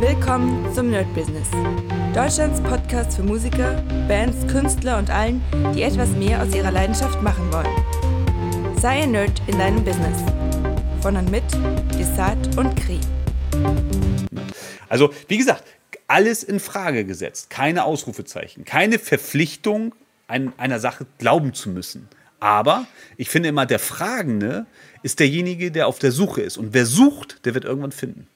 Willkommen zum Nerd Business. Deutschlands Podcast für Musiker, Bands, Künstler und allen, die etwas mehr aus ihrer Leidenschaft machen wollen. Sei ein Nerd in deinem Business. Von und mit Desart und Kri. Also, wie gesagt, alles in Frage gesetzt. Keine Ausrufezeichen. Keine Verpflichtung, an einer Sache glauben zu müssen. Aber ich finde immer, der Fragende ist derjenige, der auf der Suche ist. Und wer sucht, der wird irgendwann finden.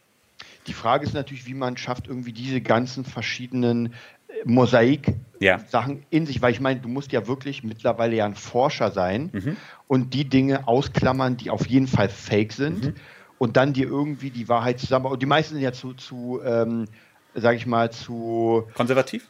Die Frage ist natürlich, wie man schafft, irgendwie diese ganzen verschiedenen äh, Mosaik-Sachen ja. in sich, weil ich meine, du musst ja wirklich mittlerweile ja ein Forscher sein mhm. und die Dinge ausklammern, die auf jeden Fall fake sind mhm. und dann dir irgendwie die Wahrheit zusammen. Und die meisten sind ja zu, zu ähm, sag ich mal, zu. Konservativ?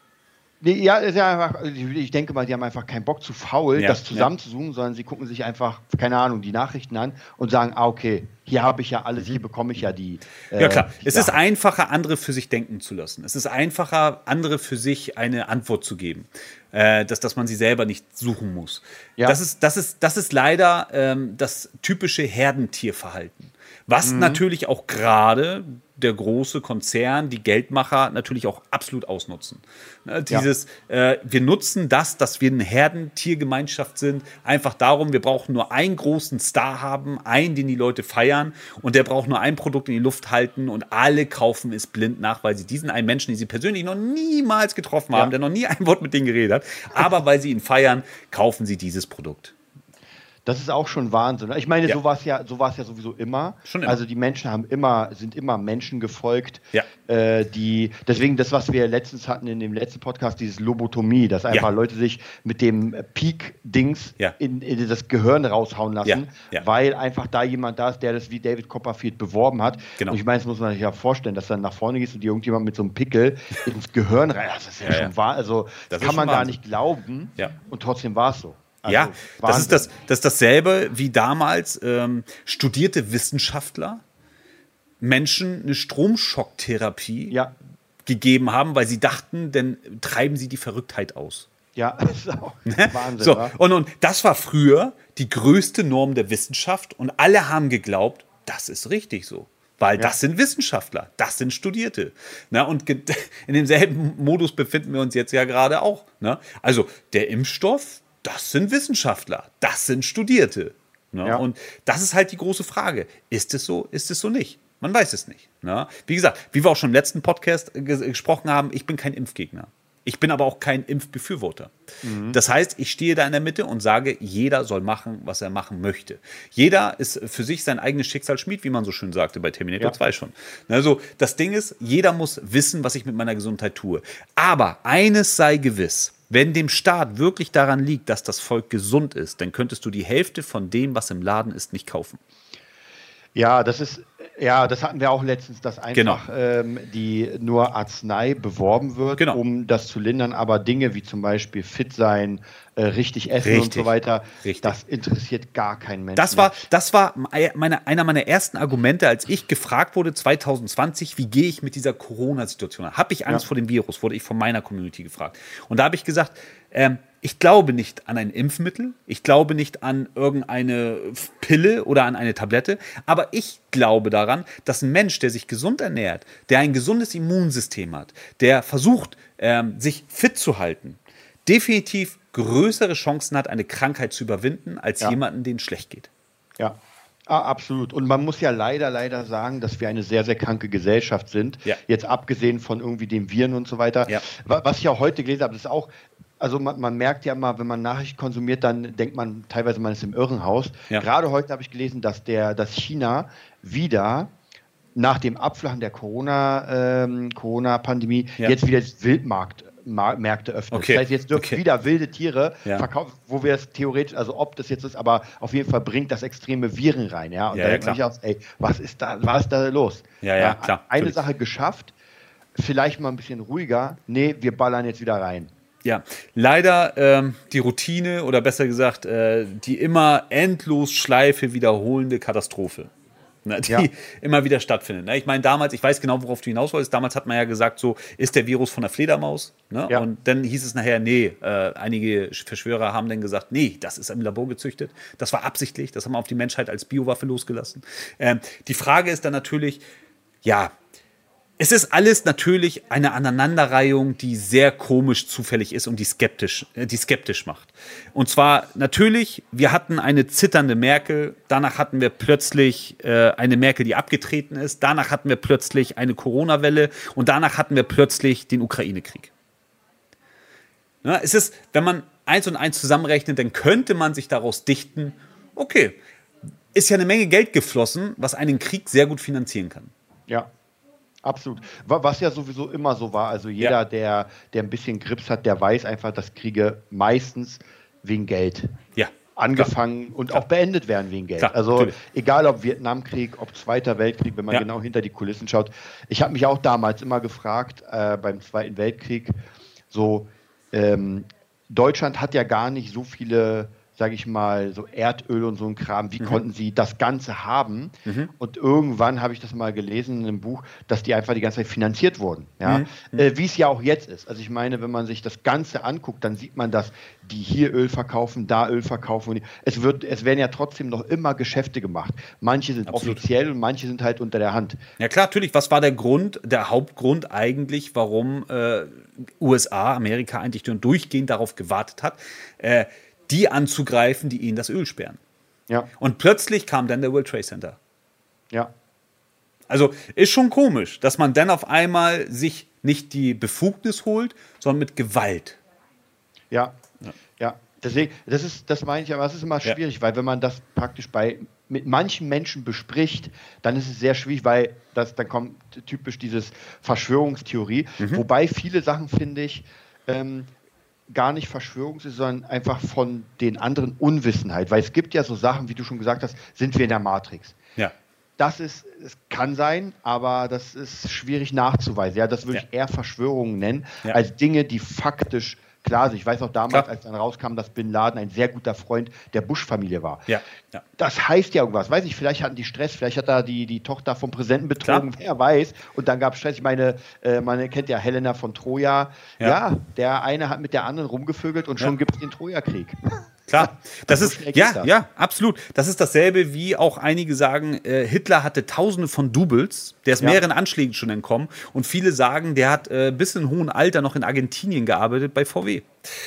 Nee, ja, ist ja einfach, ich denke mal, die haben einfach keinen Bock zu faul, ja, das zusammenzusuchen, ja. sondern sie gucken sich einfach, keine Ahnung, die Nachrichten an und sagen, ah, okay, hier habe ich ja alles, hier bekomme ich ja die. Äh, ja, klar. es ist einfacher, andere für sich denken zu lassen. Es ist einfacher, andere für sich eine Antwort zu geben. Äh, dass, dass man sie selber nicht suchen muss. Ja. Das, ist, das, ist, das ist leider ähm, das typische Herdentierverhalten. Was mhm. natürlich auch gerade der große Konzern, die Geldmacher natürlich auch absolut ausnutzen. Ne, dieses, ja. äh, wir nutzen das, dass wir eine Herdentiergemeinschaft sind, einfach darum, wir brauchen nur einen großen Star haben, einen, den die Leute feiern und der braucht nur ein Produkt in die Luft halten und alle kaufen es blind nach, weil sie diesen einen Menschen, den sie persönlich noch niemals getroffen haben, ja. der noch nie ein Wort mit denen geredet hat, aber weil sie ihn feiern, kaufen sie dieses Produkt. Das ist auch schon Wahnsinn. Ich meine, ja. so war es ja, so war es ja sowieso immer. Immer. Also die Menschen haben immer, sind immer Menschen gefolgt, ja. äh, die, deswegen das, was wir letztens hatten in dem letzten Podcast, dieses Lobotomie, dass einfach ja. Leute sich mit dem Peak-Dings in, in, das Gehirn raushauen lassen, weil einfach da jemand da ist, der das wie David Copperfield beworben hat. Genau. Und ich meine, das muss man sich ja vorstellen, dass dann nach vorne gehst und dir irgendjemand mit so einem Pickel ins Gehirn rein. Das ist ja, schon wahr. Also das, das kann man gar nicht glauben. Und trotzdem war es so. Also ja, das ist, das, das ist dasselbe wie damals ähm, studierte Wissenschaftler Menschen eine Stromschocktherapie ja. gegeben haben, weil sie dachten, dann treiben sie die Verrücktheit aus. Ja, das ist auch ne? Wahnsinn. So, und, und das war früher die größte Norm der Wissenschaft und alle haben geglaubt, das ist richtig so. Weil ja. das sind Wissenschaftler, das sind Studierte. Na, und in demselben Modus befinden wir uns jetzt ja gerade auch. Ne? Also der Impfstoff, das sind Wissenschaftler, das sind Studierte. Ne? Ja. Und das ist halt die große Frage. Ist es so, ist es so nicht? Man weiß es nicht. Ne? Wie gesagt, wie wir auch schon im letzten Podcast ges gesprochen haben, ich bin kein Impfgegner. Ich bin aber auch kein Impfbefürworter. Mhm. Das heißt, ich stehe da in der Mitte und sage, jeder soll machen, was er machen möchte. Jeder ist für sich sein eigenes Schicksal schmied, wie man so schön sagte bei Terminator ja. 2 schon. Also, das Ding ist, jeder muss wissen, was ich mit meiner Gesundheit tue. Aber eines sei gewiss, wenn dem Staat wirklich daran liegt, dass das Volk gesund ist, dann könntest du die Hälfte von dem, was im Laden ist, nicht kaufen. Ja, das ist, ja, das hatten wir auch letztens, dass einfach genau. ähm, die nur Arznei beworben wird, genau. um das zu lindern, aber Dinge wie zum Beispiel fit sein, äh, richtig essen richtig. und so weiter, richtig. das interessiert gar keinen Menschen. Das war, das war meine, einer meiner ersten Argumente, als ich gefragt wurde 2020, wie gehe ich mit dieser Corona-Situation? Habe ich Angst ja. vor dem Virus? Wurde ich von meiner Community gefragt. Und da habe ich gesagt, ähm, ich glaube nicht an ein Impfmittel, ich glaube nicht an irgendeine Pille oder an eine Tablette, aber ich glaube daran, dass ein Mensch, der sich gesund ernährt, der ein gesundes Immunsystem hat, der versucht, ähm, sich fit zu halten, definitiv größere Chancen hat, eine Krankheit zu überwinden, als ja. jemanden, denen schlecht geht. Ja, Ah, absolut. Und man muss ja leider, leider sagen, dass wir eine sehr, sehr kranke Gesellschaft sind. Ja. Jetzt abgesehen von irgendwie den Viren und so weiter. Ja. Was ich auch heute gelesen habe, ist auch, also man, man, merkt ja mal, wenn man Nachrichten konsumiert, dann denkt man teilweise, man ist im Irrenhaus. Ja. Gerade heute habe ich gelesen, dass, der, dass China wieder nach dem Abflachen der Corona-Pandemie ähm, Corona ja. jetzt wieder Wildmarkt Märkte öffnen. Okay. Das heißt, jetzt dürfen okay. wieder wilde Tiere ja. verkaufen, wo wir es theoretisch, also ob das jetzt ist, aber auf jeden Fall bringt das extreme Viren rein, ja. Und ja, da ja, denke ich aus, ey, was ist da, was ist da los? Ja, ja, klar. Eine natürlich. Sache geschafft, vielleicht mal ein bisschen ruhiger. Nee, wir ballern jetzt wieder rein. Ja, leider ähm, die Routine oder besser gesagt äh, die immer endlos Schleife wiederholende Katastrophe. Ne, die ja. immer wieder stattfindet. Ne? Ich meine, damals, ich weiß genau, worauf du hinaus wolltest, damals hat man ja gesagt, so ist der Virus von der Fledermaus. Ne? Ja. Und dann hieß es nachher, nee, äh, einige Verschwörer haben dann gesagt, nee, das ist im Labor gezüchtet. Das war absichtlich, das haben wir auf die Menschheit als Biowaffe losgelassen. Ähm, die Frage ist dann natürlich, ja, es ist alles natürlich eine Aneinanderreihung, die sehr komisch zufällig ist und die skeptisch, äh, die skeptisch macht. Und zwar natürlich, wir hatten eine zitternde Merkel, danach hatten wir plötzlich äh, eine Merkel, die abgetreten ist, danach hatten wir plötzlich eine Corona-Welle und danach hatten wir plötzlich den Ukraine-Krieg. Ja, es ist, wenn man eins und eins zusammenrechnet, dann könnte man sich daraus dichten, okay, ist ja eine Menge Geld geflossen, was einen Krieg sehr gut finanzieren kann. Ja, Absolut. Was ja sowieso immer so war. Also jeder, ja. der, der ein bisschen Grips hat, der weiß einfach, dass Kriege meistens wegen Geld ja. angefangen klar. und klar. auch beendet werden wegen Geld. Klar, also natürlich. egal ob Vietnamkrieg, ob Zweiter Weltkrieg, wenn man ja. genau hinter die Kulissen schaut. Ich habe mich auch damals immer gefragt, äh, beim Zweiten Weltkrieg, so ähm, Deutschland hat ja gar nicht so viele sage ich mal, so Erdöl und so ein Kram, wie mhm. konnten sie das Ganze haben? Mhm. Und irgendwann habe ich das mal gelesen in einem Buch, dass die einfach die ganze Zeit finanziert wurden. Ja? Mhm. Äh, wie es ja auch jetzt ist. Also ich meine, wenn man sich das Ganze anguckt, dann sieht man, dass die hier Öl verkaufen, da Öl verkaufen. Es, wird, es werden ja trotzdem noch immer Geschäfte gemacht. Manche sind Absolut. offiziell und manche sind halt unter der Hand. Ja klar, natürlich. Was war der Grund, der Hauptgrund eigentlich, warum äh, USA, Amerika eigentlich durchgehend darauf gewartet hat? Äh, die anzugreifen, die ihnen das Öl sperren. Ja. Und plötzlich kam dann der World Trade Center. Ja. Also ist schon komisch, dass man dann auf einmal sich nicht die Befugnis holt, sondern mit Gewalt. Ja. Ja. ja. Deswegen, das ist, das meine ich, aber es ist immer schwierig, ja. weil wenn man das praktisch bei mit manchen Menschen bespricht, dann ist es sehr schwierig, weil das, dann kommt typisch dieses Verschwörungstheorie. Mhm. Wobei viele Sachen, finde ich, ähm, gar nicht Verschwörung sondern einfach von den anderen Unwissenheit. Weil es gibt ja so Sachen, wie du schon gesagt hast, sind wir in der Matrix. Ja. Das ist, es kann sein, aber das ist schwierig nachzuweisen. Ja, das würde ja. ich eher Verschwörungen nennen, ja. als Dinge, die faktisch klar sind. Ich weiß auch damals, Klar. als dann rauskam, dass Bin Laden ein sehr guter Freund der Bush-Familie war. Ja. ja. Das heißt ja irgendwas. Weiß ich, vielleicht hatten die Stress, vielleicht hat da die, die Tochter vom Präsidenten betrogen, Klar. wer weiß. Und dann gab es Stress. Ich meine, äh, man kennt ja Helena von Troja. Ja. ja. der eine hat mit der anderen rumgevögelt und schon gibt es den Trojakrieg. Klar, das ist, ja, ja, absolut. Das ist dasselbe, wie auch einige sagen, äh, Hitler hatte tausende von Doubles, der ist ja. mehreren Anschlägen schon entkommen. Und viele sagen, der hat äh, bis in hohem Alter noch in Argentinien gearbeitet bei VW.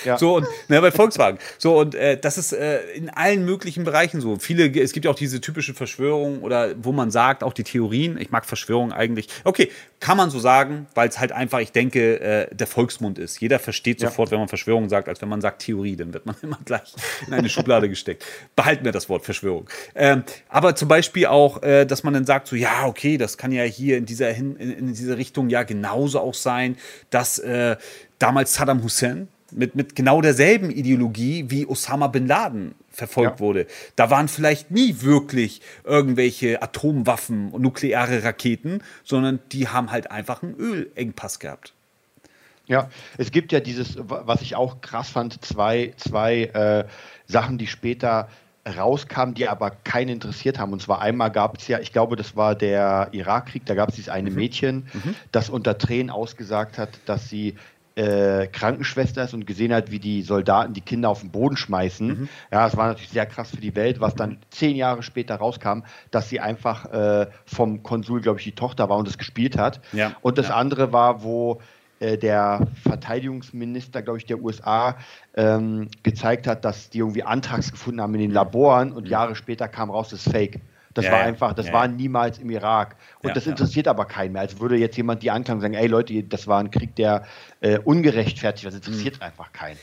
Ja. So und ne, bei Volkswagen. So und äh, das ist äh, in allen möglichen Bereichen so. Viele, es gibt ja auch diese typische Verschwörung oder wo man sagt, auch die Theorien. Ich mag Verschwörung eigentlich. Okay, kann man so sagen, weil es halt einfach, ich denke, äh, der Volksmund ist. Jeder versteht ja. sofort, wenn man Verschwörung sagt, als wenn man sagt Theorie, dann wird man immer gleich in eine Schublade gesteckt. Behalten wir das Wort Verschwörung. Ähm, aber zum Beispiel auch, äh, dass man dann sagt, so ja, okay, das kann ja hier in dieser, in, in dieser Richtung ja genauso auch sein, dass äh, damals Saddam Hussein mit, mit genau derselben Ideologie wie Osama bin Laden verfolgt ja. wurde. Da waren vielleicht nie wirklich irgendwelche Atomwaffen und nukleare Raketen, sondern die haben halt einfach einen Ölengpass gehabt. Ja, es gibt ja dieses, was ich auch krass fand, zwei, zwei äh, Sachen, die später rauskamen, die aber keinen interessiert haben. Und zwar einmal gab es ja, ich glaube, das war der Irakkrieg, da gab es dieses eine mhm. Mädchen, mhm. das unter Tränen ausgesagt hat, dass sie äh, Krankenschwester ist und gesehen hat, wie die Soldaten die Kinder auf den Boden schmeißen. Mhm. Ja, das war natürlich sehr krass für die Welt, was dann zehn Jahre später rauskam, dass sie einfach äh, vom Konsul, glaube ich, die Tochter war und das gespielt hat. Ja. Und das ja. andere war, wo äh, der Verteidigungsminister, glaube ich, der USA ähm, gezeigt hat, dass die irgendwie Antrags gefunden haben in den Laboren und mhm. Jahre später kam raus, das ist Fake. Das ja, war einfach, das ja, war niemals im Irak. Und das interessiert aber keinen mehr. Als würde jetzt jemand die Anklang sagen, ey Leute, das war ein Krieg, der äh, ungerechtfertigt war. Das interessiert mhm. einfach keinen.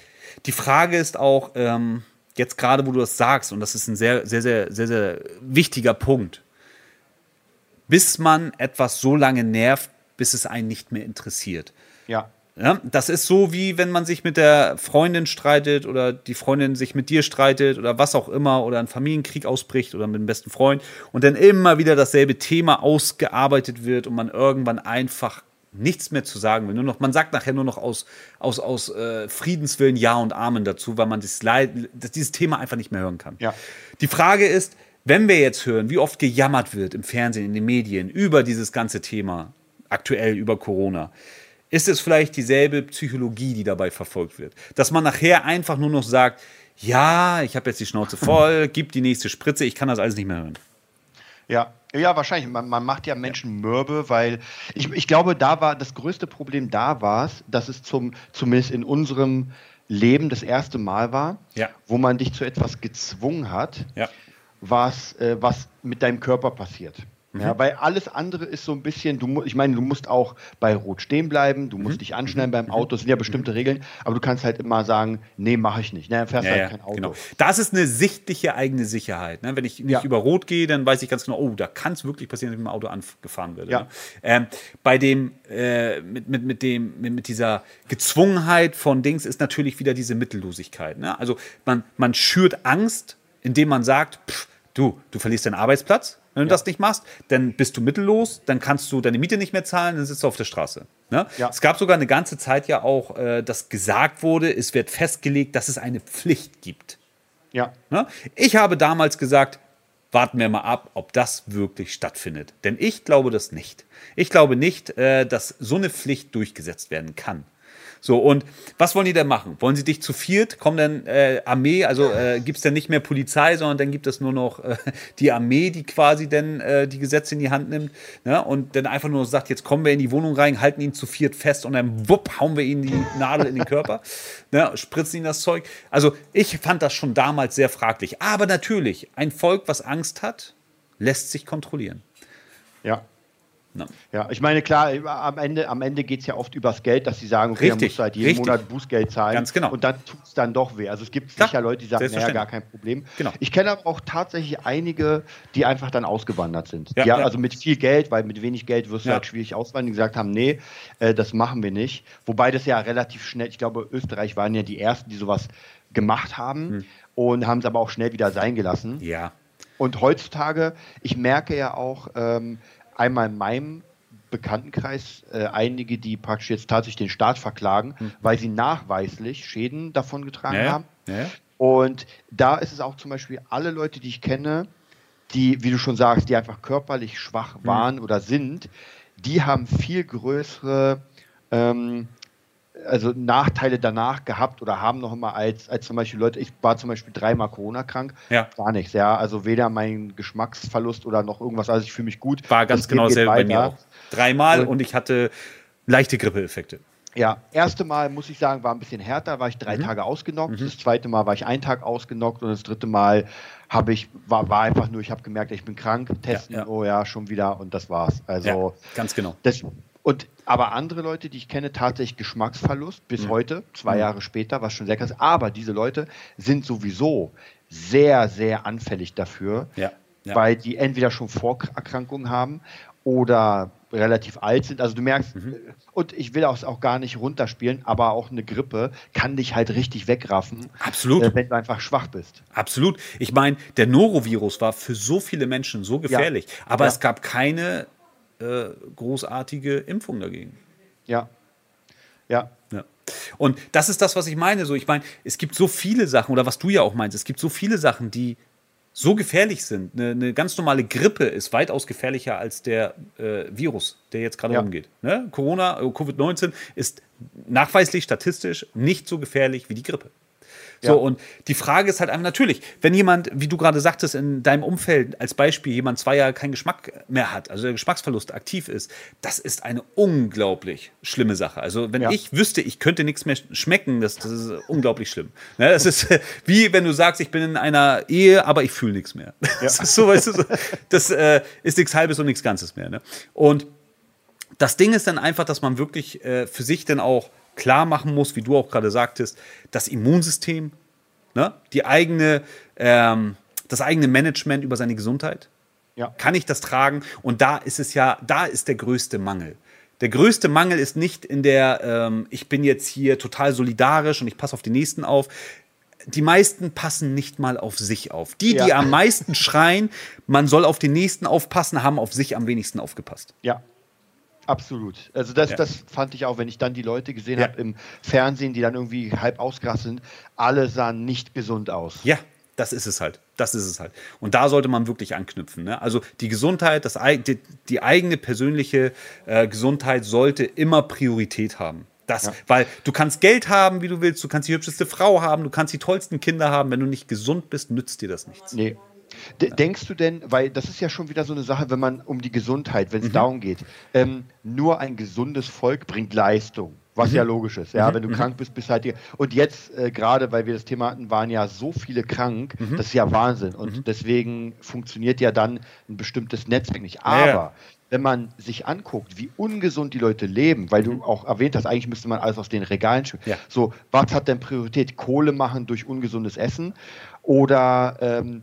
Die Frage ist auch, ähm, jetzt gerade, wo du das sagst, und das ist ein sehr, sehr, sehr, sehr, sehr wichtiger Punkt, bis man etwas so lange nervt, bis es einen nicht mehr interessiert. Ja. Ja, das ist so, wie wenn man sich mit der Freundin streitet oder die Freundin sich mit dir streitet oder was auch immer oder ein Familienkrieg ausbricht oder mit dem besten Freund und dann immer wieder dasselbe Thema ausgearbeitet wird und man irgendwann einfach nichts mehr zu sagen will. Nur noch, man sagt nachher nur noch aus, aus, aus äh, Friedenswillen Ja und Amen dazu, weil man Leid, das, dieses Thema einfach nicht mehr hören kann. Ja. Die Frage ist, wenn wir jetzt hören, wie oft gejammert wird im Fernsehen, in den Medien über dieses ganze Thema, aktuell über Corona, ist es vielleicht dieselbe Psychologie, die dabei verfolgt wird. Dass man nachher einfach nur noch sagt, ja, ich habe jetzt die Schnauze voll, gib die nächste Spritze, ich kann das alles nicht mehr hören. Ja, Ja, wahrscheinlich. Man, man macht ja Menschen mürbe, weil ich, ich glaube, da war das größte Problem da war es, dass es zum, zumindest in unserem Leben das erste Mal war, ja. wo man dich zu etwas gezwungen hat, ja. was, äh, was mit deinem Körper passiert. Mhm. Ja, weil alles andere ist so ein bisschen, du, ich meine, du musst auch bei Rot stehen bleiben, du musst mhm. dich anschneiden beim mhm. Auto, es sind ja bestimmte mhm. Regeln, aber du kannst halt immer sagen, nee, mache ich nicht. Ne, fährst ja, halt kein Auto. Genau. Das ist eine sichtliche eigene Sicherheit. Ne? Wenn ich nicht ja. über Rot gehe, dann weiß ich ganz genau, oh, da kann es wirklich passieren, dass ich mit dem Auto angefahren werde. Ja. Ne? Ähm, bei dem, äh, mit, mit, mit, dem, mit, mit, dieser Gezwungenheit von Dings ist natürlich wieder diese Mittellosigkeit. Ne? Also man, man schürt Angst, indem man sagt, pff, du, du verlierst deinen Arbeitsplatz, wenn du ja. das nicht machst, dann bist du mittellos, dann kannst du deine Miete nicht mehr zahlen, dann sitzt du auf der Straße. Ne? Ja. Es gab sogar eine ganze Zeit ja auch, äh, dass gesagt wurde, es wird festgelegt, dass es eine Pflicht gibt. Ja. Ne? Ich habe damals gesagt, warten wir mal ab, ob das wirklich stattfindet. Denn ich glaube das nicht. Ich glaube nicht, äh, dass so eine Pflicht durchgesetzt werden kann. So, und was wollen die denn machen? Wollen sie dich zu viert? Kommen dann äh, Armee, also äh, gibt es dann nicht mehr Polizei, sondern dann gibt es nur noch äh, die Armee, die quasi dann äh, die Gesetze in die Hand nimmt ne? und dann einfach nur sagt, jetzt kommen wir in die Wohnung rein, halten ihn zu viert fest und dann wupp, hauen wir ihnen die Nadel in den Körper, ne? spritzen ihnen das Zeug. Also ich fand das schon damals sehr fraglich. Aber natürlich, ein Volk, was Angst hat, lässt sich kontrollieren. Ja, No. Ja, ich meine, klar, am Ende, am Ende geht es ja oft übers Geld, dass sie sagen, okay, richtig, musst du halt jeden richtig. Monat Bußgeld zahlen. Ganz genau. Und dann tut es dann doch weh. Also es gibt klar, sicher Leute, die sagen, naja, gar kein Problem. Genau. Ich kenne aber auch tatsächlich einige, die einfach dann ausgewandert sind. Ja, ja, Also mit viel Geld, weil mit wenig Geld wirst du halt schwierig auswandern, die gesagt haben, nee, äh, das machen wir nicht. Wobei das ja relativ schnell, ich glaube, Österreich waren ja die Ersten, die sowas gemacht haben hm. und haben es aber auch schnell wieder sein gelassen. Ja. Und heutzutage, ich merke ja auch, ähm, einmal in meinem Bekanntenkreis äh, einige, die praktisch jetzt tatsächlich den Staat verklagen, mhm. weil sie nachweislich Schäden davon getragen ja, haben. Ja. Und da ist es auch zum Beispiel alle Leute, die ich kenne, die, wie du schon sagst, die einfach körperlich schwach mhm. waren mhm. oder sind, die haben viel größere ähm, also Nachteile danach gehabt oder haben noch immer als, als zum Beispiel Leute, ich war zum Beispiel dreimal Corona krank, ja. gar nichts, ja, also weder mein Geschmacksverlust oder noch irgendwas, also ich fühle mich gut. War ganz genau selber bei mir auch. Dreimal und, und ich hatte leichte Grippeeffekte. Ja, erste Mal muss ich sagen, war ein bisschen härter, war ich drei mhm. Tage ausgenockt. Mhm. Das zweite Mal war ich einen Tag ausgenockt und das dritte Mal habe ich war, war einfach nur, ich habe gemerkt, ich bin krank, testen, ja, ja. oh ja, schon wieder und das war's. Also ja, ganz genau. Das, und aber andere Leute, die ich kenne, tatsächlich Geschmacksverlust bis mhm. heute, zwei mhm. Jahre später, was schon sehr krass. Aber diese Leute sind sowieso sehr, sehr anfällig dafür, ja. Ja. weil die entweder schon Vorerkrankungen haben oder relativ alt sind. Also du merkst, mhm. und ich will auch, auch gar nicht runterspielen, aber auch eine Grippe kann dich halt richtig wegraffen. Absolut. Äh, wenn du einfach schwach bist. Absolut. Ich meine, der Norovirus war für so viele Menschen so gefährlich, ja. aber ja. es gab keine äh, großartige Impfung dagegen. Ja. Ja. ja. Und das ist das, was ich meine. So, ich meine, es gibt so viele Sachen, oder was du ja auch meinst, es gibt so viele Sachen, die so gefährlich sind. Eine, eine ganz normale Grippe ist weitaus gefährlicher als der äh, Virus, der jetzt gerade ja. umgeht. Ne? Corona, äh, Covid-19 ist nachweislich statistisch nicht so gefährlich wie die Grippe. So, ja. und die Frage ist halt einfach natürlich, wenn jemand, wie du gerade sagtest, in deinem Umfeld als Beispiel jemand zwei Jahre keinen Geschmack mehr hat, also der Geschmacksverlust aktiv ist, das ist eine unglaublich schlimme Sache. Also, wenn ja. ich wüsste, ich könnte nichts mehr schmecken, das, das ist unglaublich schlimm. Ne, das ist wie wenn du sagst, ich bin in einer Ehe, aber ich fühle nichts mehr. Ja. Das ist so, weißt du, so, das äh, ist nichts Halbes und nichts Ganzes mehr. Ne? Und das Ding ist dann einfach, dass man wirklich äh, für sich dann auch klar machen muss, wie du auch gerade sagtest, das Immunsystem, ne? die eigene, ähm, das eigene Management über seine Gesundheit. Ja. Kann ich das tragen? Und da ist es ja, da ist der größte Mangel. Der größte Mangel ist nicht in der, ähm, ich bin jetzt hier total solidarisch und ich passe auf die Nächsten auf. Die meisten passen nicht mal auf sich auf. Die, ja. die am meisten schreien, man soll auf den Nächsten aufpassen, haben auf sich am wenigsten aufgepasst. Ja, Absolut. Also das, ja. das fand ich auch, wenn ich dann die Leute gesehen ja. habe im Fernsehen, die dann irgendwie halb ausgerastet sind, alle sahen nicht gesund aus. Ja, das ist es halt. Das ist es halt. Und da sollte man wirklich anknüpfen. Ne? Also die Gesundheit, das, die, die eigene persönliche äh, Gesundheit sollte immer Priorität haben. Das, ja. Weil du kannst Geld haben, wie du willst, du kannst die hübscheste Frau haben, du kannst die tollsten Kinder haben. Wenn du nicht gesund bist, nützt dir das nichts. Nee, Denkst du denn, weil das ist ja schon wieder so eine Sache, wenn man um die Gesundheit, wenn es mhm. darum geht, ähm, nur ein gesundes Volk bringt Leistung. Was mhm. ja logisch ist. Ja, mhm. wenn du mhm. krank bist, bist halt. Die, und jetzt, äh, gerade weil wir das Thema hatten, waren ja so viele krank, mhm. das ist ja Wahnsinn. Und mhm. deswegen funktioniert ja dann ein bestimmtes Netzwerk nicht. Aber ja, wenn man sich anguckt, wie ungesund die Leute leben, weil du auch erwähnt hast, eigentlich müsste man alles aus den Regalen schieben. Ja. So, was hat denn Priorität? Kohle machen durch ungesundes Essen oder, ähm,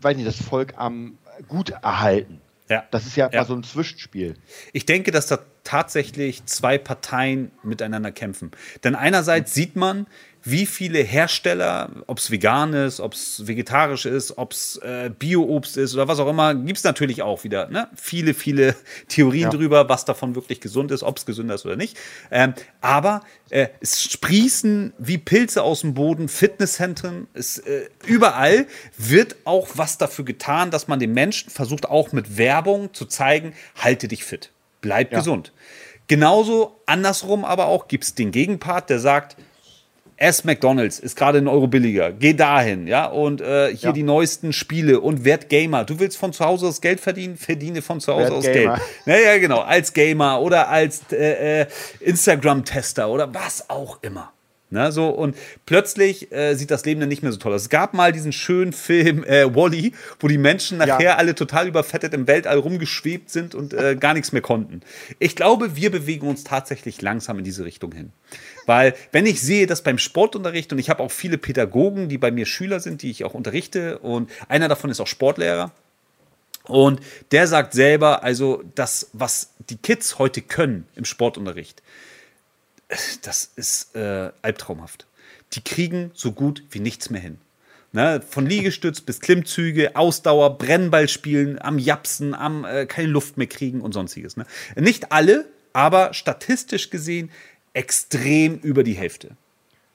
weiß nicht, das Volk am gut erhalten? Ja. Das ist ja, ja. so ein Zwischenspiel. Ich denke, dass da tatsächlich zwei Parteien miteinander kämpfen. Denn einerseits sieht man, wie viele Hersteller, ob es vegan ist, ob es vegetarisch ist, ob es äh, Bio-Obst ist oder was auch immer, gibt es natürlich auch wieder ne? viele, viele Theorien ja. drüber, was davon wirklich gesund ist, ob es gesünder ist oder nicht. Ähm, aber äh, es sprießen wie Pilze aus dem Boden, Fitnesszentren, es, äh, überall wird auch was dafür getan, dass man den Menschen versucht, auch mit Werbung zu zeigen, halte dich fit, bleib ja. gesund. Genauso andersrum aber auch gibt es den Gegenpart, der sagt, S McDonalds ist gerade ein Euro billiger. Geh dahin, ja. Und äh, hier ja. die neuesten Spiele und werd Gamer. Du willst von zu Hause aus Geld verdienen, verdiene von zu Hause werd aus Gamer. Geld. Naja, genau. Als Gamer oder als äh, äh, Instagram-Tester oder was auch immer. Ne, so, und plötzlich äh, sieht das Leben dann nicht mehr so toll aus. Es gab mal diesen schönen Film äh, Wally, wo die Menschen nachher ja. alle total überfettet im Weltall rumgeschwebt sind und äh, gar nichts mehr konnten. Ich glaube, wir bewegen uns tatsächlich langsam in diese Richtung hin. Weil, wenn ich sehe, dass beim Sportunterricht, und ich habe auch viele Pädagogen, die bei mir Schüler sind, die ich auch unterrichte, und einer davon ist auch Sportlehrer. Und der sagt selber, also das, was die Kids heute können im Sportunterricht, das ist äh, albtraumhaft. Die kriegen so gut wie nichts mehr hin. Ne, von Liegestütz bis Klimmzüge, Ausdauer, Brennball spielen, am Japsen, am äh, keine Luft mehr kriegen und sonstiges. Ne? Nicht alle, aber statistisch gesehen extrem über die Hälfte.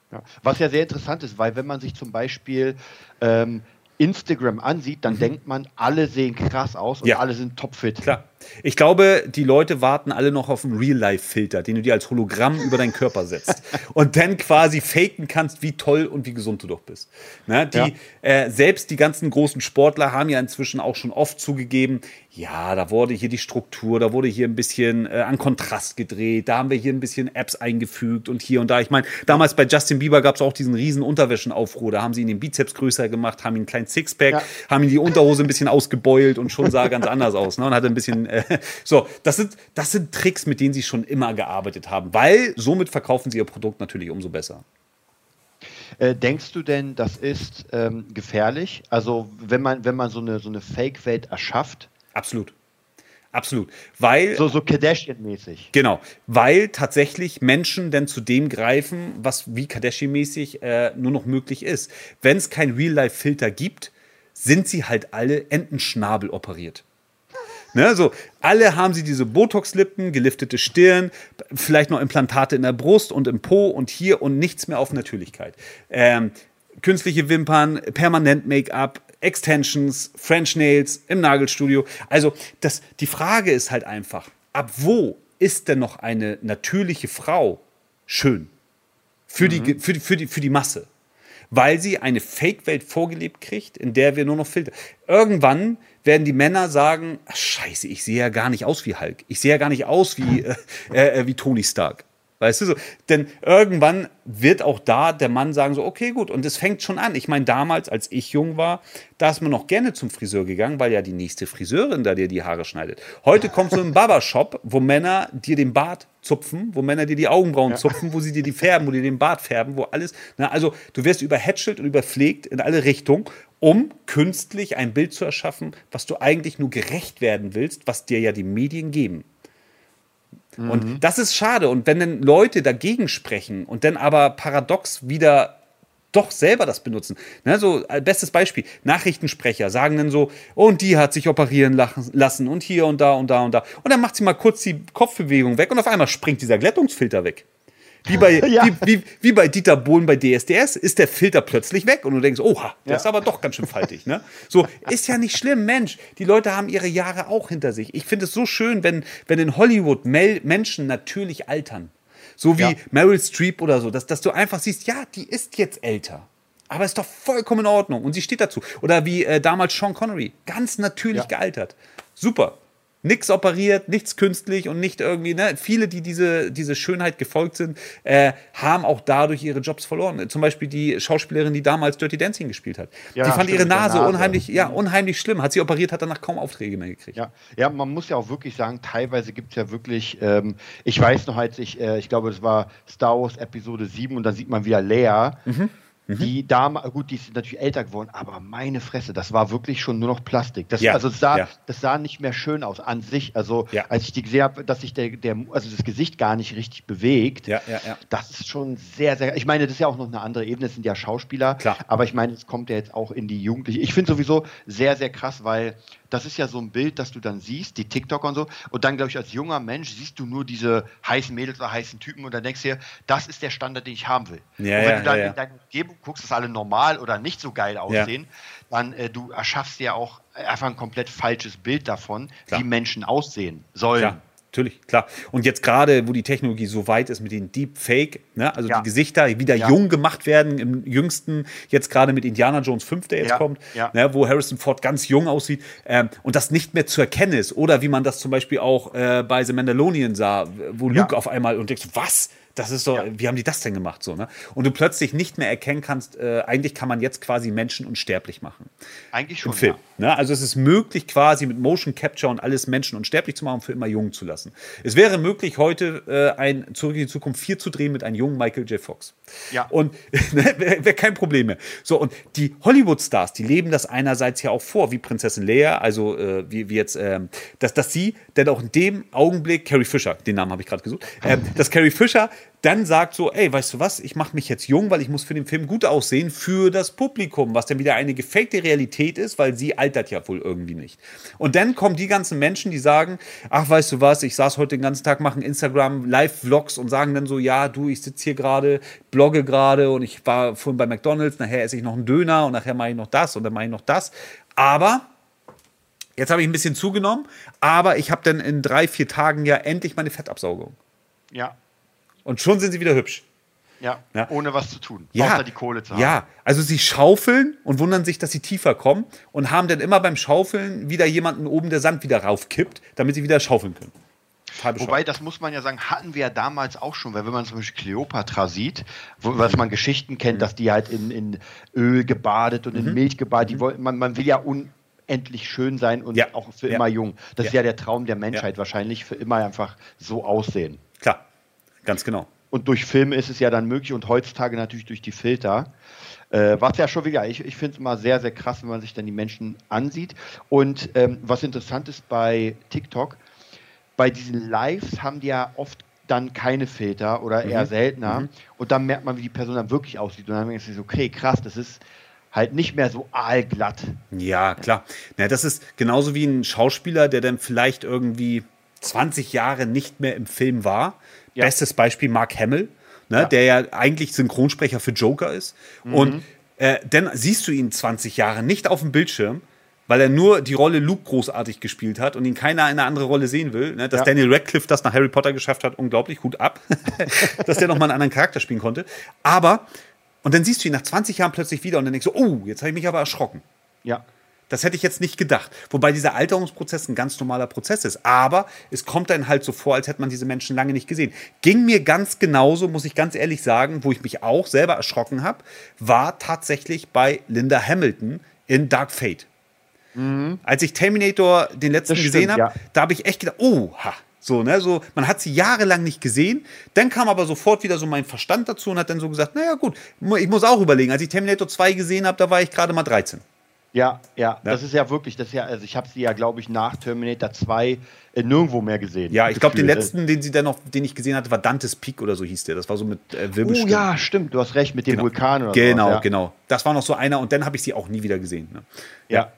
Ja. Was ja sehr interessant ist, weil wenn man sich zum Beispiel ähm, Instagram ansieht, dann mhm. denkt man, alle sehen krass aus und ja. alle sind topfit. Klar. Ich glaube, die Leute warten alle noch auf einen Real-Life-Filter, den du dir als Hologramm über deinen Körper setzt und dann quasi faken kannst, wie toll und wie gesund du doch bist. Ne? Die, ja. äh, selbst die ganzen großen Sportler haben ja inzwischen auch schon oft zugegeben, ja, da wurde hier die Struktur, da wurde hier ein bisschen äh, an Kontrast gedreht, da haben wir hier ein bisschen Apps eingefügt und hier und da. Ich meine, damals bei Justin Bieber gab es auch diesen riesen Unterwäschenaufruhr, da haben sie ihn den Bizeps größer gemacht, haben ihn einen kleinen Sixpack, ja. haben ihn die Unterhose ein bisschen ausgebeult und schon sah er ganz anders aus ne? und hatte ein bisschen äh, so, das sind, das sind Tricks, mit denen sie schon immer gearbeitet haben, weil somit verkaufen sie ihr Produkt natürlich umso besser. Äh, denkst du denn, das ist ähm, gefährlich? Also, wenn man, wenn man so eine, so eine Fake-Welt erschafft? Absolut. Absolut. Weil. So, so Kardashian-mäßig. Genau. Weil tatsächlich Menschen dann zu dem greifen, was wie Kardashian-mäßig äh, nur noch möglich ist. Wenn es kein Real-Life-Filter gibt, sind sie halt alle Entenschnabel operiert. Ne, so, alle haben sie diese Botox-Lippen, geliftete Stirn, vielleicht noch Implantate in der Brust und im Po und hier und nichts mehr auf Natürlichkeit. Ähm, künstliche Wimpern, permanent Make-up, Extensions, French Nails im Nagelstudio. Also das, die Frage ist halt einfach, ab wo ist denn noch eine natürliche Frau schön? Für, mhm. die, für, für, die, für die Masse. Weil sie eine Fake-Welt vorgelebt kriegt, in der wir nur noch Filter. Irgendwann werden die Männer sagen: Scheiße, ich sehe ja gar nicht aus wie Hulk. Ich sehe ja gar nicht aus wie, äh, äh, wie Tony Stark. Weißt du so? Denn irgendwann wird auch da der Mann sagen so, okay, gut. Und es fängt schon an. Ich meine, damals, als ich jung war, da ist man noch gerne zum Friseur gegangen, weil ja die nächste Friseurin da dir die Haare schneidet. Heute kommst du in einen Barbershop, wo Männer dir den Bart zupfen, wo Männer dir die Augenbrauen ja. zupfen, wo sie dir die färben, wo die den Bart färben, wo alles. Na, also du wirst überhätschelt und überpflegt in alle Richtungen, um künstlich ein Bild zu erschaffen, was du eigentlich nur gerecht werden willst, was dir ja die Medien geben. Mhm. Und das ist schade. Und wenn dann Leute dagegen sprechen und dann aber paradox wieder doch selber das benutzen. Ne, so, äh, bestes Beispiel, Nachrichtensprecher sagen dann so, und die hat sich operieren lassen und hier und da und da und da. Und dann macht sie mal kurz die Kopfbewegung weg und auf einmal springt dieser Glättungsfilter weg. Wie bei, ja. wie, wie, wie, bei Dieter Bohlen bei DSDS ist der Filter plötzlich weg und du denkst, oha, der ja. ist aber doch ganz schön faltig. Ne? So, ist ja nicht schlimm, Mensch. Die Leute haben ihre Jahre auch hinter sich. Ich finde es so schön, wenn, wenn in Hollywood Mel Menschen natürlich altern. So wie ja. Meryl Streep oder so, dass, dass du einfach siehst, ja, die ist jetzt älter. Aber ist doch vollkommen in Ordnung. Und sie steht dazu. Oder wie äh, damals Sean Connery. Ganz natürlich gealtert. Super. Nichts operiert, nichts künstlich und nicht irgendwie, ne? Viele, die diese, diese Schönheit gefolgt sind, äh, haben auch dadurch ihre Jobs verloren. Zum Beispiel die Schauspielerin, die damals Dirty Dancing gespielt hat. Ja, die fand ihre Nase, Nase, unheimlich, ja, mhm. unheimlich schlimm. Hat sie operiert, hat danach kaum Aufträge mehr gekriegt. Ja, ja man muss ja auch wirklich sagen, teilweise gibt es ja wirklich, ähm, ich weiß noch, als ich, äh, ich glaube, das war Star Wars Episode 7 und da sieht man wieder Lea. Mhm Mhm. Die Dame, gut, die ist natürlich älter geworden, aber meine Fresse, das war wirklich schon nur noch Plastik. Das, ja. Also das sah, ja. das sah nicht mehr schön aus an sich. Also ja. als ich die gesehen habe, dass sich der, der, also das Gesicht gar nicht richtig bewegt, das ist schon sehr, sehr. Ich meine, das ist ja auch noch eine andere Ebene, das sind ja Schauspieler, Klar. aber ich meine, es kommt ja jetzt auch in die Jugendliche. Ich finde sowieso sehr, sehr krass, weil das ist ja so ein Bild, das du dann siehst, die TikToker und so. Und dann, glaube ich, als junger Mensch siehst du nur diese heißen Mädels oder heißen Typen und dann denkst du dir, das ist der Standard, den ich haben will. Ja, und wenn ja, du dann ja, in Umgebung guckst, dass alle normal oder nicht so geil aussehen, dann äh, du erschaffst ja auch einfach ein komplett falsches Bild davon, Klar. wie Menschen aussehen sollen. Klar. Natürlich, klar. Und jetzt gerade, wo die Technologie so weit ist mit den Deepfake, ne, also ja. die Gesichter wieder ja. jung gemacht werden, im jüngsten, jetzt gerade mit Indiana Jones 5, der jetzt ja. kommt, ne, wo Harrison Ford ganz jung aussieht ähm, und das nicht mehr zu erkennen ist. Oder wie man das zum Beispiel auch äh, bei The Mandalorian sah, wo Luke auf einmal und denkst, was? Das ist so, ja. wie haben die das denn gemacht so, ne? Und du plötzlich nicht mehr erkennen kannst, äh, eigentlich kann man jetzt quasi Menschen unsterblich machen. Eigentlich schon. Im Film. Ja. Ne? Also es ist möglich, quasi mit Motion Capture und alles Menschen unsterblich zu machen, für immer jung zu lassen. Es wäre möglich, heute äh, ein Zurück in die Zukunft 4 zu drehen mit einem jungen Michael J. Fox. Ja. Und ne, wäre wär kein Problem mehr. So, und die Hollywood-Stars, die leben das einerseits ja auch vor, wie Prinzessin Leia, also äh, wie, wie jetzt, äh, dass, dass sie, denn auch in dem Augenblick, Carrie Fisher, den Namen habe ich gerade gesucht, äh, dass Carrie Fisher dann sagt so, ey, weißt du was, ich mache mich jetzt jung, weil ich muss für den Film gut aussehen für das Publikum, was dann wieder eine gefakte Realität ist, weil sie altert ja wohl irgendwie nicht. Und dann kommen die ganzen Menschen, die sagen, ach, weißt du was, ich saß heute den ganzen Tag, machen Instagram Live-Vlogs und sagen dann so, ja, du, ich sitze hier gerade, blogge gerade und ich war vorhin bei McDonalds, nachher esse ich noch einen Döner und nachher mache ich noch das und dann mache ich noch das. Aber Jetzt habe ich ein bisschen zugenommen, aber ich habe dann in drei, vier Tagen ja endlich meine Fettabsaugung. Ja. Und schon sind sie wieder hübsch. Ja, ja, ohne was zu tun. Ja, außer die Kohle zu haben. Ja, also sie schaufeln und wundern sich, dass sie tiefer kommen und haben dann immer beim Schaufeln wieder jemanden oben, der Sand wieder raufkippt, damit sie wieder schaufeln können. Wobei, das muss man ja sagen, hatten wir ja damals auch schon, weil wenn man zum Beispiel Kleopatra sieht, wo, was man Geschichten kennt, mhm. dass die halt in, in Öl gebadet und in mhm. Milch gebadet, die mhm. wollen, man, man will ja unendlich schön sein und ja. auch für ja. immer jung. Das ja. ist ja der Traum der Menschheit wahrscheinlich, für immer einfach so aussehen. Klar, Ganz genau. Und durch Filme ist es ja dann möglich und heutzutage natürlich durch die Filter. Äh, was ja schon wieder, ich, ich finde es immer sehr, sehr krass, wenn man sich dann die Menschen ansieht. Und ähm, was interessant ist bei TikTok, bei diesen Lives haben die ja oft dann keine Filter oder eher mhm. seltener. Mhm. Und dann merkt man, wie die Person dann wirklich aussieht. Und dann denkt man sich, okay, krass, das ist halt nicht mehr so aalglatt. Ja, klar. Ja, das ist genauso wie ein Schauspieler, der dann vielleicht irgendwie 20 Jahre nicht mehr im Film war ja. Bestes Beispiel Mark Hamill, ne, ja. der ja eigentlich Synchronsprecher für Joker ist. Mhm. Und äh, dann siehst du ihn 20 Jahre nicht auf dem Bildschirm, weil er nur die Rolle Luke großartig gespielt hat und ihn keiner in eine andere Rolle sehen will. Ne? Dass ja. Daniel Radcliffe das nach Harry Potter geschafft hat, unglaublich, gut ab, dass der nochmal einen anderen Charakter spielen konnte. Aber, und dann siehst du ihn nach 20 Jahren plötzlich wieder und dann denkst du, oh, jetzt habe ich mich aber erschrocken. Ja. Das hätte ich jetzt nicht gedacht. Wobei dieser Alterungsprozess ein ganz normaler Prozess ist. Aber es kommt dann halt so vor, als hätte man diese Menschen lange nicht gesehen. Ging mir ganz genauso, muss ich ganz ehrlich sagen, wo ich mich auch selber erschrocken habe, war tatsächlich bei Linda Hamilton in Dark Fate. Mhm. Als ich Terminator den letzten stimmt, gesehen habe, ja. da habe ich echt gedacht, oh, ha, so, ne, so, man hat sie jahrelang nicht gesehen. Dann kam aber sofort wieder so mein Verstand dazu und hat dann so gesagt, naja, gut, ich muss auch überlegen. Als ich Terminator 2 gesehen habe, da war ich gerade mal 13. Ja, ja, das ist ja wirklich, das ist ja, also ich habe sie ja, glaube ich, nach Terminator 2 äh, nirgendwo mehr gesehen. Ja, ich glaube, den letzten, den sie dann noch, den ich gesehen hatte, war Dantes Peak oder so hieß der. Das war so mit äh, Wirbelstimmen. Oh ja, stimmt, du hast recht, mit dem genau. Vulkan oder Genau, sowas, ja. genau. Das war noch so einer und dann habe ich sie auch nie wieder gesehen. Ne? Ja. ja.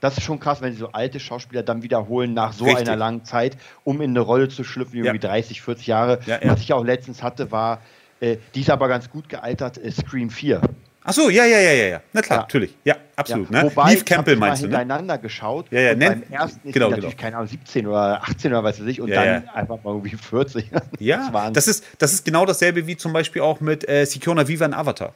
Das ist schon krass, wenn sie so alte Schauspieler dann wiederholen nach so Richtig. einer langen Zeit, um in eine Rolle zu schlüpfen, irgendwie ja. 30, 40 Jahre. Was ich auch letztens hatte, war, äh, die ist aber ganz gut gealtert, äh, Scream 4. Ach so, ja, ja, ja, ja, ja. Na klar, ja. natürlich. Ja, absolut. Ja. Ne? Wobei, Neve Campbell meinst du, ne? hintereinander geschaut. Ja, ja, beim ersten ist genau, natürlich, genau. keine Ahnung, 17 oder 18 oder was weiß ich, und ja, dann einfach mal irgendwie 40. Ja, das, das, ist, das ist genau dasselbe wie zum Beispiel auch mit äh, Sikiona Viva in Avatar.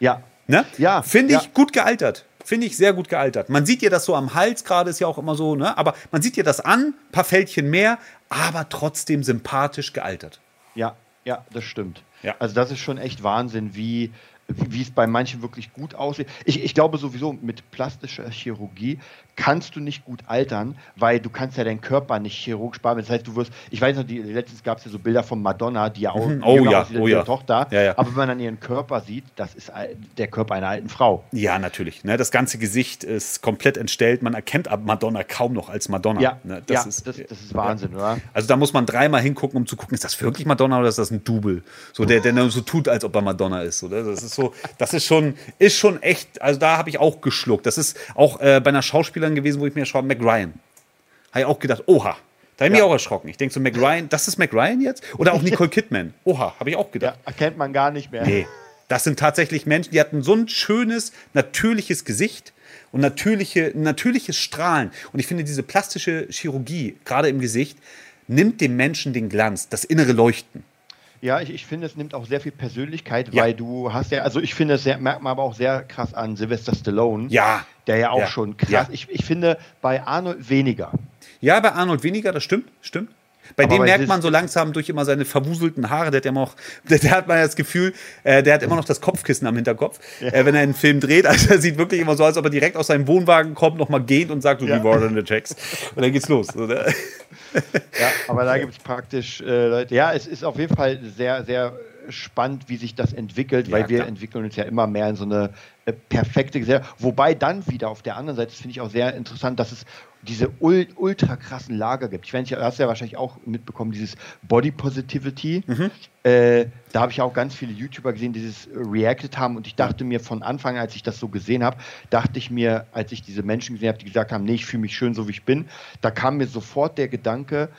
Ja. Ne? Ja. Finde ich gut gealtert. Finde ich sehr gut gealtert. Man sieht ihr das so am Hals gerade, ist ja auch immer so, ne? Aber man sieht ihr das an, paar Fältchen mehr, aber trotzdem sympathisch gealtert. Ja, ja, das stimmt. Ja. Also das ist schon echt Wahnsinn, wie, wie es bei manchen wirklich gut aussieht. Ich, ich glaube sowieso, mit plastischer Chirurgie kannst du nicht gut altern, weil du kannst ja deinen Körper nicht chirurgisch sparen. Das heißt, du wirst, ich weiß noch, die, letztens gab es ja so Bilder von Madonna, die ja auch mhm. oh, ja, oh, ja. Tochter, ja, ja. aber wenn man dann ihren Körper sieht, das ist der Körper einer alten Frau. Ja, natürlich. Ne? Das ganze Gesicht ist komplett entstellt. Man erkennt Madonna kaum noch als Madonna. Ja, ne? das, ja ist, das, das, ist Wahnsinn, oder? Also da muss man dreimal hingucken, um zu gucken, ist das wirklich Madonna oder ist das ein Double? So, der, der so tut, als ob er Madonna ist. Oder? Das ist so, das ist schon, ist schon echt, also da habe ich auch geschluckt. Das ist auch äh, bei einer Schauspielerin gewesen, wo ich mir schon Mac Ryan. Habe ich auch gedacht, oha. Da habe ich ja. mich auch erschrocken. Ich denke so, Mac Ryan, das ist Mac Ryan jetzt? Oder auch Nicole Kidman. Oha, habe ich auch gedacht. Ja, erkennt man gar nicht mehr. Nee. Das sind tatsächlich Menschen, die hatten so ein schönes, natürliches Gesicht und natürliche, natürliches Strahlen. Und ich finde, diese plastische Chirurgie, gerade im Gesicht, nimmt dem Menschen den Glanz, das innere Leuchten. Ja, ich, ich finde, es nimmt auch sehr viel Persönlichkeit, ja. weil du hast ja, also ich finde, es merkt man aber auch sehr krass an Sylvester Stallone. Ja. Der ja auch ja. schon krass. Ja. Ich, ich finde bei Arnold weniger. Ja, bei Arnold weniger, das stimmt, stimmt. Bei aber dem merkt man so langsam durch immer seine verwuselten Haare, der hat, immer auch, der, der hat man das Gefühl, äh, der hat immer noch das Kopfkissen am Hinterkopf, ja. äh, wenn er einen Film dreht. Also er sieht wirklich immer so, als ob er direkt aus seinem Wohnwagen kommt, nochmal geht und sagt, du, ja. Reward the Checks. Und dann geht's los. Oder? Ja, aber da gibt es praktisch äh, Leute. Ja, es ist auf jeden Fall sehr, sehr spannend, wie sich das entwickelt, ja, weil wir klar. entwickeln uns ja immer mehr in so eine äh, perfekte Gesellschaft. Wobei dann wieder auf der anderen Seite, das finde ich auch sehr interessant, dass es diese ul ultra krassen Lager gibt. Ich weiß nicht, du hast ja wahrscheinlich auch mitbekommen, dieses Body Positivity. Mhm. Äh, da habe ich auch ganz viele YouTuber gesehen, die das reacted haben und ich dachte mir von Anfang, als ich das so gesehen habe, dachte ich mir, als ich diese Menschen gesehen habe, die gesagt haben, nee, ich fühle mich schön, so wie ich bin, da kam mir sofort der Gedanke,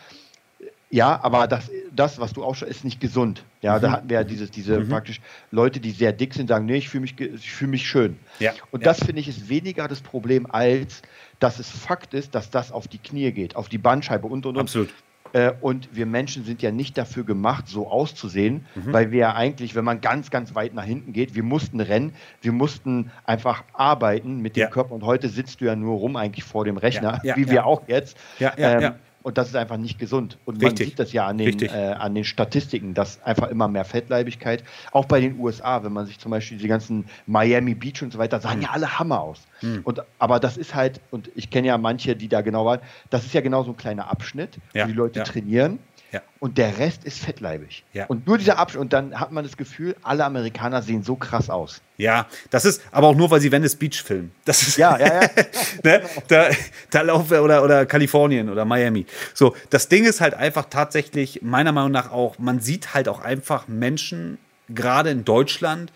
ja, aber das, das, was du auch schon, ist nicht gesund. Ja, mhm. da hatten wir ja dieses, diese mhm. praktisch Leute, die sehr dick sind, sagen, nee, ich fühle mich, ich fühle mich schön. Ja. Und das finde ich ist weniger das Problem, als dass es Fakt ist, dass das auf die Knie geht, auf die Bandscheibe und und und. Absolut. Äh, und wir Menschen sind ja nicht dafür gemacht, so auszusehen, mhm. weil wir ja eigentlich, wenn man ganz, ganz weit nach hinten geht, wir mussten rennen, wir mussten einfach arbeiten mit dem ja. Körper. Und heute sitzt du ja nur rum eigentlich vor dem Rechner, ja, ja, wie wir auch jetzt. Ja, ja, ähm, ja. Und das ist einfach nicht gesund. Und Richtig. man sieht das ja an den, äh, an den Statistiken, dass einfach immer mehr Fettleibigkeit, auch bei den USA, wenn man sich zum Beispiel die ganzen Miami Beach und so weiter, sahen mhm. ja alle Hammer aus. Mhm. Und, aber das ist halt, und ich kenne ja manche, die da genau waren, das ist ja genau so ein kleiner Abschnitt, ja. wo die Leute ja. trainieren ja. Und der Rest ist fettleibig. Ja. Und nur dieser Abschnitt, und dann hat man das Gefühl, alle Amerikaner sehen so krass aus. Ja, das ist aber auch nur, weil sie Venice Beach filmen. Das ist, ja, ja, ja. ne? da, da laufen oder, oder Kalifornien oder Miami. So, das Ding ist halt einfach tatsächlich, meiner Meinung nach auch, man sieht halt auch einfach Menschen, gerade in Deutschland,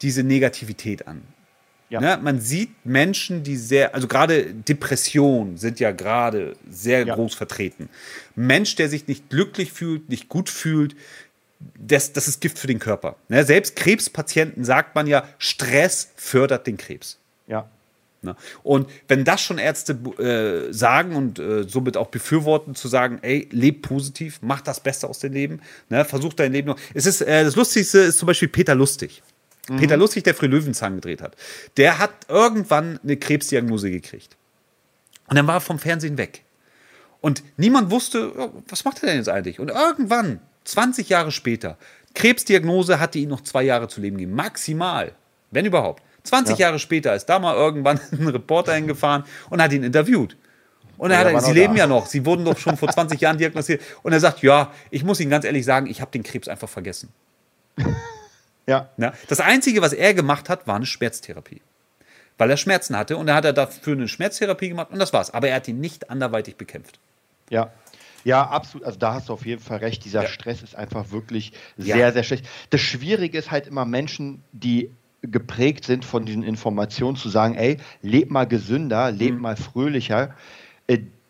diese Negativität an. Ja. Ne? Man sieht Menschen, die sehr, also gerade Depressionen sind ja gerade sehr ja. groß vertreten. Mensch, der sich nicht glücklich fühlt, nicht gut fühlt, das, das ist Gift für den Körper. Ne? Selbst Krebspatienten sagt man ja, Stress fördert den Krebs. Ja. Ne? Und wenn das schon Ärzte äh, sagen und äh, somit auch befürworten, zu sagen, ey, leb positiv, mach das Beste aus dem Leben, ne? versuch dein Leben noch. Es ist, äh, das Lustigste ist zum Beispiel Peter Lustig. Mhm. Peter Lustig, der früher Löwenzahn gedreht hat, der hat irgendwann eine Krebsdiagnose gekriegt. Und dann war er vom Fernsehen weg. Und niemand wusste, was macht er denn jetzt eigentlich? Und irgendwann, 20 Jahre später, Krebsdiagnose hatte ihn noch zwei Jahre zu leben gegeben. Maximal. Wenn überhaupt. 20 ja. Jahre später ist da mal irgendwann ein Reporter hingefahren und hat ihn interviewt. Und er hat, sie leben da. ja noch, sie wurden doch schon vor 20 Jahren diagnostiziert. Und er sagt, ja, ich muss Ihnen ganz ehrlich sagen, ich habe den Krebs einfach vergessen. Ja. ja. Das Einzige, was er gemacht hat, war eine Schmerztherapie. Weil er Schmerzen hatte und er hat er dafür eine Schmerztherapie gemacht und das war's. Aber er hat ihn nicht anderweitig bekämpft. Ja. Ja, absolut. Also da hast du auf jeden Fall recht. Dieser ja. Stress ist einfach wirklich sehr, ja. sehr schlecht. Das Schwierige ist halt immer Menschen, die geprägt sind von diesen Informationen, zu sagen, ey, leb mal gesünder, leb mhm. mal fröhlicher.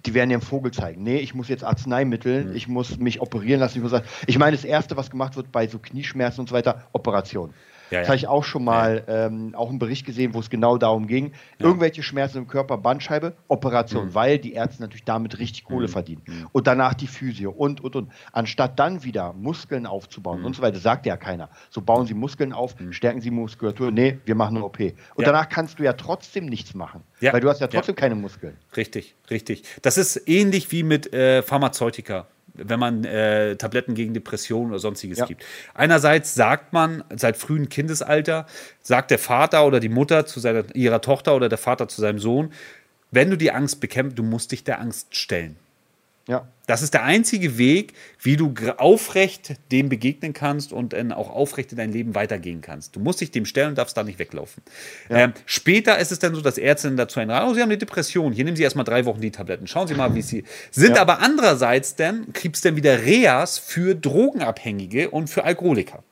Die werden dem Vogel zeigen. Nee, ich muss jetzt Arzneimittel, mhm. ich muss mich operieren lassen. Ich, muss, ich meine, das Erste, was gemacht wird bei so Knieschmerzen und so weiter, Operation. Ja, das habe ich auch schon mal ähm, auch einen Bericht gesehen, wo es genau darum ging. Irgendwelche Schmerzen im Körper, Bandscheibe, Operation, mhm. weil die Ärzte natürlich damit richtig Kohle mhm. verdienen. Mhm. Und danach die Physio und, und, und. Anstatt dann wieder Muskeln aufzubauen mhm. und so weiter, sagt ja keiner. So bauen Sie Muskeln auf, mhm. stärken Sie Muskulatur. Nee, wir machen eine OP. Und danach kannst du ja trotzdem nichts machen. Weil du hast ja trotzdem keine Muskeln. Richtig, richtig. Das ist ähnlich wie mit äh, Pharmazeutika wenn man äh, Tabletten gegen Depressionen oder sonstiges ja. gibt. Einerseits sagt man seit frühem Kindesalter, sagt der Vater oder die Mutter zu seiner, ihrer Tochter oder der Vater zu seinem Sohn, wenn du die Angst bekämpfst, du musst dich der Angst stellen. Ja. Das ist der einzige Weg, wie du aufrecht dem begegnen kannst und dann auch aufrecht in dein Leben weitergehen kannst. Du musst dich dem stellen und darfst da nicht weglaufen. Ja. Ähm, später ist es dann so, dass Ärzte dazu einraten, oh, Sie haben eine Depression, hier nehmen Sie erstmal drei Wochen die Tabletten. Schauen Sie mal, wie Sie sind. Ja. Aber andererseits dann gibt es dann wieder Reas für Drogenabhängige und für Alkoholiker.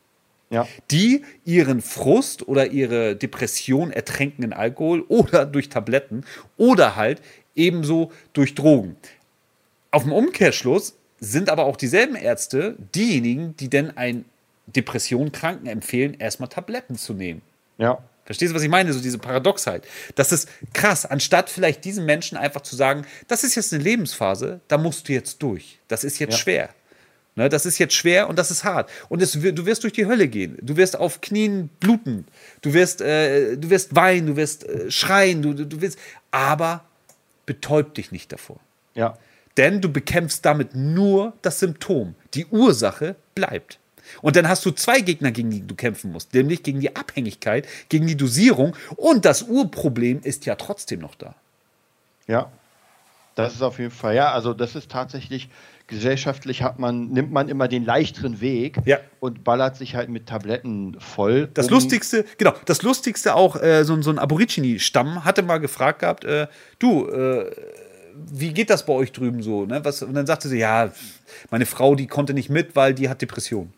Ja. die ihren Frust oder ihre Depression ertränken in Alkohol oder durch Tabletten oder halt ebenso durch Drogen. Auf dem Umkehrschluss sind aber auch dieselben Ärzte diejenigen, die denn ein Depressionkranken empfehlen, erstmal Tabletten zu nehmen. Ja. Verstehst du, was ich meine? So diese Paradoxheit. Das ist krass. Anstatt vielleicht diesen Menschen einfach zu sagen, das ist jetzt eine Lebensphase, da musst du jetzt durch. Das ist jetzt ja. schwer. Ne, das ist jetzt schwer und das ist hart. Und es, du wirst durch die Hölle gehen. Du wirst auf Knien bluten. Du wirst, äh, du wirst weinen, du wirst äh, schreien, du, du wirst. Aber betäub dich nicht davor. Ja. Denn du bekämpfst damit nur das Symptom. Die Ursache bleibt. Und dann hast du zwei Gegner, gegen die du kämpfen musst, nämlich gegen die Abhängigkeit, gegen die Dosierung und das Urproblem ist ja trotzdem noch da. Ja, das ist auf jeden Fall, ja, also das ist tatsächlich, gesellschaftlich hat man, nimmt man immer den leichteren Weg ja. und ballert sich halt mit Tabletten voll. Das um Lustigste, genau, das Lustigste auch, äh, so, so ein Aborigine-Stamm hatte mal gefragt gehabt, äh, du, äh, wie geht das bei euch drüben so? Ne? Was, und dann sagte sie, ja, meine Frau, die konnte nicht mit, weil die hat Depression.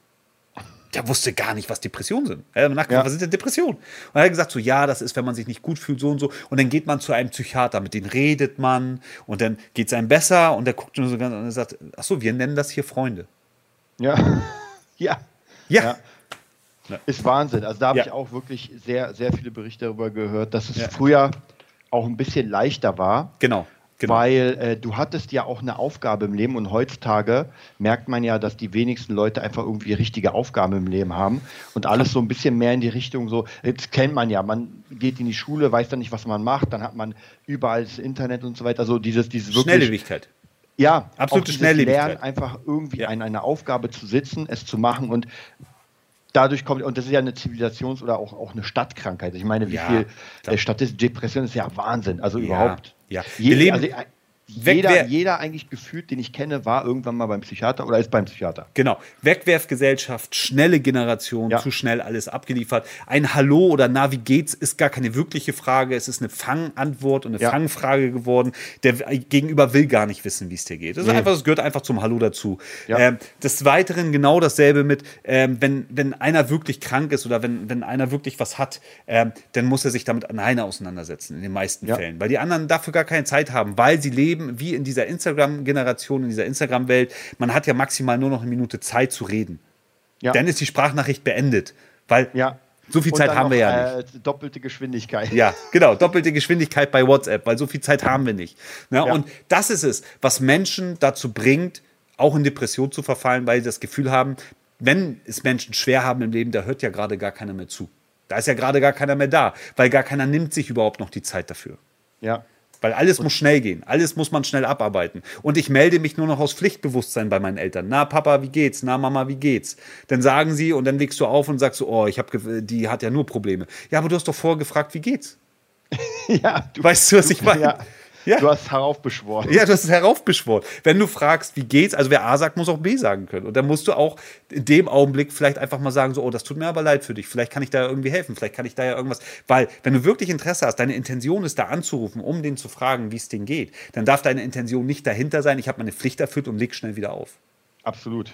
Der wusste gar nicht, was Depressionen sind. Er hat nachgefragt, ja. was sind denn Depressionen? Und er hat gesagt, so, ja, das ist, wenn man sich nicht gut fühlt, so und so. Und dann geht man zu einem Psychiater, mit dem redet man und dann geht es einem besser und der guckt nur so ganz und sagt, ach so, wir nennen das hier Freunde. Ja. ja. Ja. ja. Ist Wahnsinn. Also da habe ja. ich auch wirklich sehr, sehr viele Berichte darüber gehört, dass es früher auch ein bisschen leichter war. Genau. Genau. Weil äh, du hattest ja auch eine Aufgabe im Leben und heutzutage merkt man ja, dass die wenigsten Leute einfach irgendwie richtige Aufgaben im Leben haben und alles so ein bisschen mehr in die Richtung so, jetzt kennt man ja, man geht in die Schule, weiß dann nicht, was man macht, dann hat man überall das Internet und so weiter, so dieses, dieses wirklich, Schnelllebigkeit. Ja, absolute Schnelllebigkeit. Lernen, einfach irgendwie ja. an einer Aufgabe zu sitzen, es zu machen und dadurch kommt, und das ist ja eine Zivilisations- oder auch, auch eine Stadtkrankheit. Ich meine, wie ja, viel äh, Statistik, Depression ist ja Wahnsinn. Also ja, überhaupt. Ja, wir leben, also, jeder, jeder eigentlich gefühlt, den ich kenne, war irgendwann mal beim Psychiater oder ist beim Psychiater. Genau. Wegwerfgesellschaft, schnelle Generation, ja. zu schnell alles abgeliefert. Ein Hallo oder Na, wie geht's, ist gar keine wirkliche Frage. Es ist eine Fangantwort und eine ja. Fangfrage geworden. Der Gegenüber will gar nicht wissen, wie es dir geht. Das, nee. einfach, das gehört einfach zum Hallo dazu. Ja. Ähm, des Weiteren genau dasselbe mit, ähm, wenn, wenn einer wirklich krank ist oder wenn, wenn einer wirklich was hat, ähm, dann muss er sich damit alleine auseinandersetzen, in den meisten Fällen. Weil die anderen dafür gar keine Zeit haben, weil sie leben leben wie in dieser Instagram-Generation, in dieser Instagram-Welt. Man hat ja maximal nur noch eine Minute Zeit zu reden. Ja. Dann ist die Sprachnachricht beendet. Weil ja. So viel Zeit haben wir ja nicht. Äh, doppelte Geschwindigkeit. Ja, genau, doppelte Geschwindigkeit bei WhatsApp, weil so viel Zeit haben wir nicht. Ja, ja. Und das ist es, was Menschen dazu bringt, auch in Depression zu verfallen, weil sie das Gefühl haben, wenn es Menschen schwer haben im Leben, da hört ja gerade gar keiner mehr zu. Da ist ja gerade gar keiner mehr da, weil gar keiner nimmt sich überhaupt noch die Zeit dafür. Ja. Weil alles muss schnell gehen. Alles muss man schnell abarbeiten. Und ich melde mich nur noch aus Pflichtbewusstsein bei meinen Eltern. Na, Papa, wie geht's? Na, Mama, wie geht's? Dann sagen sie und dann legst du auf und sagst so, oh, ich hab, die hat ja nur Probleme. Ja, aber du hast doch vorgefragt, wie geht's? ja, du, weißt du, was ich meine? Ja. Ja. Du hast heraufbeschworen. Ja, du hast es heraufbeschworen. Wenn du fragst, wie geht's, also wer A sagt, muss auch B sagen können. Und dann musst du auch in dem Augenblick vielleicht einfach mal sagen, so, oh, das tut mir aber leid für dich. Vielleicht kann ich da irgendwie helfen. Vielleicht kann ich da ja irgendwas. Weil, wenn du wirklich Interesse hast, deine Intention ist da anzurufen, um den zu fragen, wie es denen geht, dann darf deine Intention nicht dahinter sein, ich habe meine Pflicht erfüllt und leg schnell wieder auf. Absolut.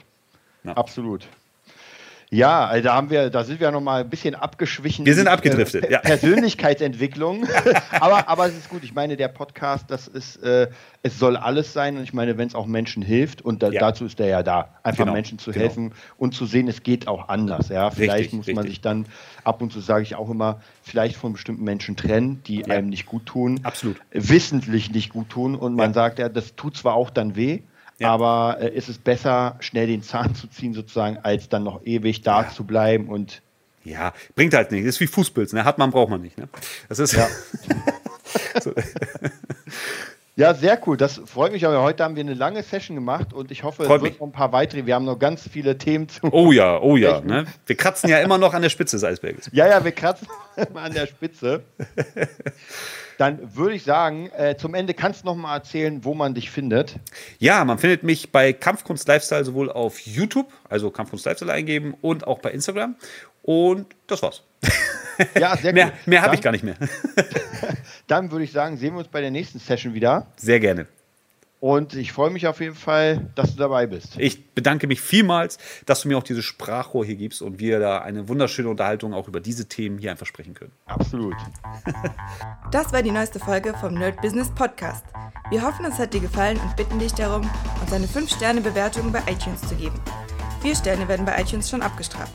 Ja. Absolut. Ja, also da haben wir, da sind wir noch mal ein bisschen abgeschwichen. Wir sind abgedriftet. Äh, ja. Persönlichkeitsentwicklung. aber, aber es ist gut. Ich meine, der Podcast, das ist, äh, es soll alles sein. Und ich meine, wenn es auch Menschen hilft, und da, ja. dazu ist der ja da, einfach genau. Menschen zu genau. helfen und zu sehen, es geht auch anders. Ja, vielleicht richtig, muss man sich dann ab und zu sage ich auch immer, vielleicht von bestimmten Menschen trennen, die ja. einem nicht gut tun. Absolut. Wissentlich nicht gut tun. Und man sagt ja, das tut zwar auch dann weh. Ja. Aber äh, ist es besser, schnell den Zahn zu ziehen, sozusagen, als dann noch ewig da ja. zu bleiben und. Ja, bringt halt nichts. Ist wie Fußpilz. Ne? Hat man, braucht man nicht. Ne? Das ist. Ja. Ja, sehr cool. Das freut mich aber. Heute haben wir eine lange Session gemacht und ich hoffe, freut es wird noch ein paar weitere. Wir haben noch ganz viele Themen zu. Oh ja, oh ja. Ne? Wir kratzen ja immer noch an der Spitze des Eisberges. Ja, ja, wir kratzen immer an der Spitze. Dann würde ich sagen, äh, zum Ende kannst du noch mal erzählen, wo man dich findet. Ja, man findet mich bei Kampfkunst Lifestyle sowohl auf YouTube, also Kampfkunst Lifestyle eingeben, und auch bei Instagram. Und das war's. Ja, sehr mehr, Mehr habe ich gar nicht mehr. dann würde ich sagen, sehen wir uns bei der nächsten Session wieder. Sehr gerne. Und ich freue mich auf jeden Fall, dass du dabei bist. Ich bedanke mich vielmals, dass du mir auch dieses Sprachrohr hier gibst und wir da eine wunderschöne Unterhaltung auch über diese Themen hier einfach sprechen können. Absolut. Das war die neueste Folge vom Nerd Business Podcast. Wir hoffen, es hat dir gefallen und bitten dich darum, uns eine 5-Sterne-Bewertung bei iTunes zu geben. Vier Sterne werden bei iTunes schon abgestraft.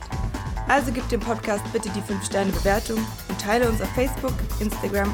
Also gib dem Podcast bitte die 5-Sterne-Bewertung und teile uns auf Facebook, Instagram